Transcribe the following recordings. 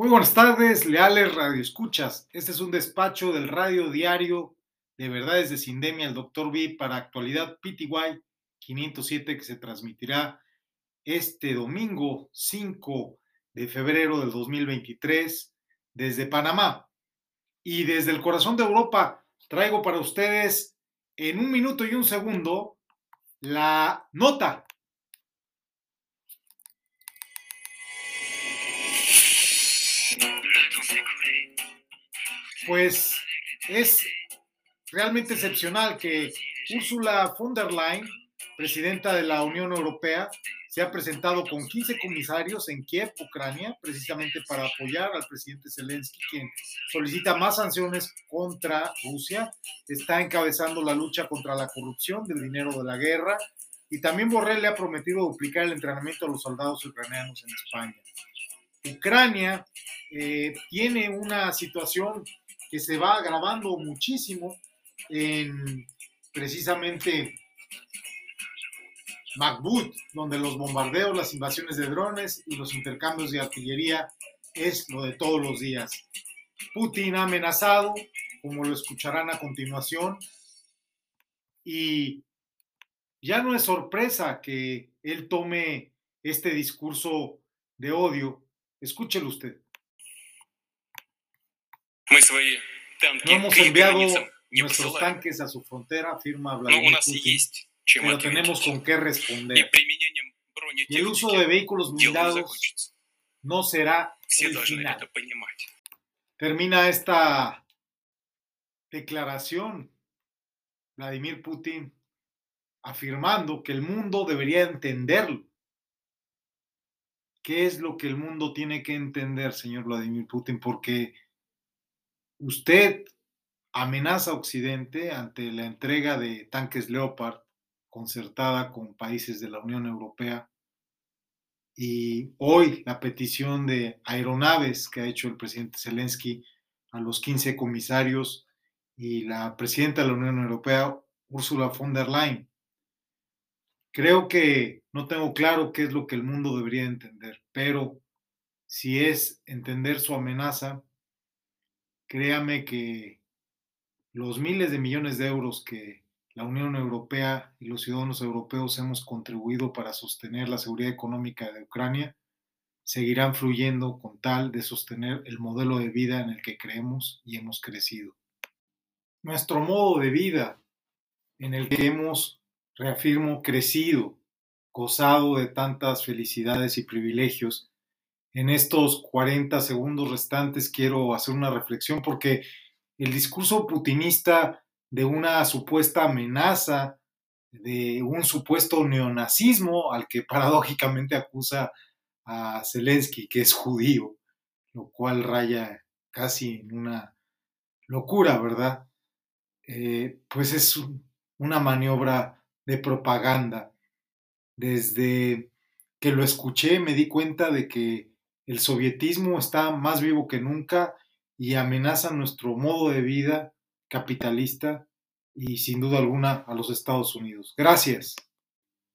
Muy buenas tardes, leales radioescuchas. Este es un despacho del radio diario de Verdades de Sindemia, el Dr. B, para actualidad PTY 507, que se transmitirá este domingo 5 de febrero del 2023 desde Panamá. Y desde el corazón de Europa traigo para ustedes en un minuto y un segundo la nota pues es realmente excepcional que Ursula von der Leyen, presidenta de la Unión Europea, se ha presentado con 15 comisarios en Kiev, Ucrania, precisamente para apoyar al presidente Zelensky, quien solicita más sanciones contra Rusia, está encabezando la lucha contra la corrupción del dinero de la guerra y también Borrell le ha prometido duplicar el entrenamiento a los soldados ucranianos en España. Ucrania eh, tiene una situación que se va agravando muchísimo en precisamente Bakhmut, donde los bombardeos, las invasiones de drones y los intercambios de artillería es lo de todos los días. Putin ha amenazado, como lo escucharán a continuación, y ya no es sorpresa que él tome este discurso de odio. Escúchelo usted. No hemos enviado nuestros tanques a su frontera, firma Vladimir Putin, pero tenemos con qué responder. Y el uso de vehículos blindados no será el final. Termina esta declaración Vladimir Putin afirmando que el mundo debería entenderlo. ¿Qué es lo que el mundo tiene que entender, señor Vladimir Putin? Porque usted amenaza a Occidente ante la entrega de tanques Leopard concertada con países de la Unión Europea y hoy la petición de aeronaves que ha hecho el presidente Zelensky a los 15 comisarios y la presidenta de la Unión Europea, Ursula von der Leyen. Creo que no tengo claro qué es lo que el mundo debería entender, pero si es entender su amenaza, créame que los miles de millones de euros que la Unión Europea y los ciudadanos europeos hemos contribuido para sostener la seguridad económica de Ucrania seguirán fluyendo con tal de sostener el modelo de vida en el que creemos y hemos crecido. Nuestro modo de vida en el que hemos, reafirmo, crecido, gozado de tantas felicidades y privilegios, en estos 40 segundos restantes quiero hacer una reflexión porque el discurso putinista de una supuesta amenaza, de un supuesto neonazismo al que paradójicamente acusa a Zelensky, que es judío, lo cual raya casi en una locura, ¿verdad? Eh, pues es una maniobra de propaganda. Desde que lo escuché me di cuenta de que el sovietismo está más vivo que nunca y amenaza nuestro modo de vida capitalista y sin duda alguna a los Estados Unidos. Gracias.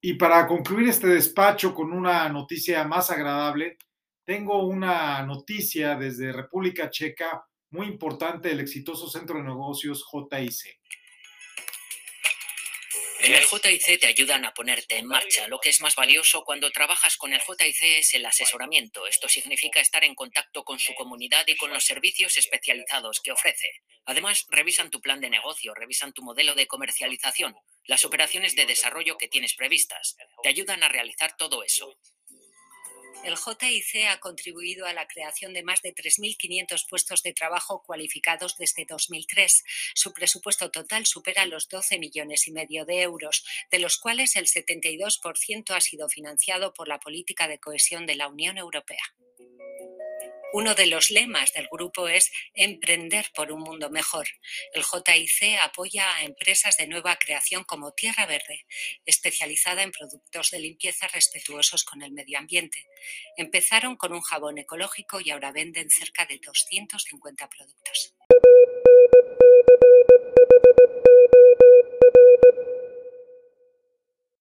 Y para concluir este despacho con una noticia más agradable, tengo una noticia desde República Checa muy importante del exitoso centro de negocios JIC. En el JIC te ayudan a ponerte en marcha. Lo que es más valioso cuando trabajas con el JIC es el asesoramiento. Esto significa estar en contacto con su comunidad y con los servicios especializados que ofrece. Además, revisan tu plan de negocio, revisan tu modelo de comercialización, las operaciones de desarrollo que tienes previstas. Te ayudan a realizar todo eso. El JIC ha contribuido a la creación de más de 3.500 puestos de trabajo cualificados desde 2003. Su presupuesto total supera los 12 millones y medio de euros, de los cuales el 72% ha sido financiado por la política de cohesión de la Unión Europea. Uno de los lemas del grupo es Emprender por un mundo mejor. El JIC apoya a empresas de nueva creación como Tierra Verde, especializada en productos de limpieza respetuosos con el medio ambiente. Empezaron con un jabón ecológico y ahora venden cerca de 250 productos.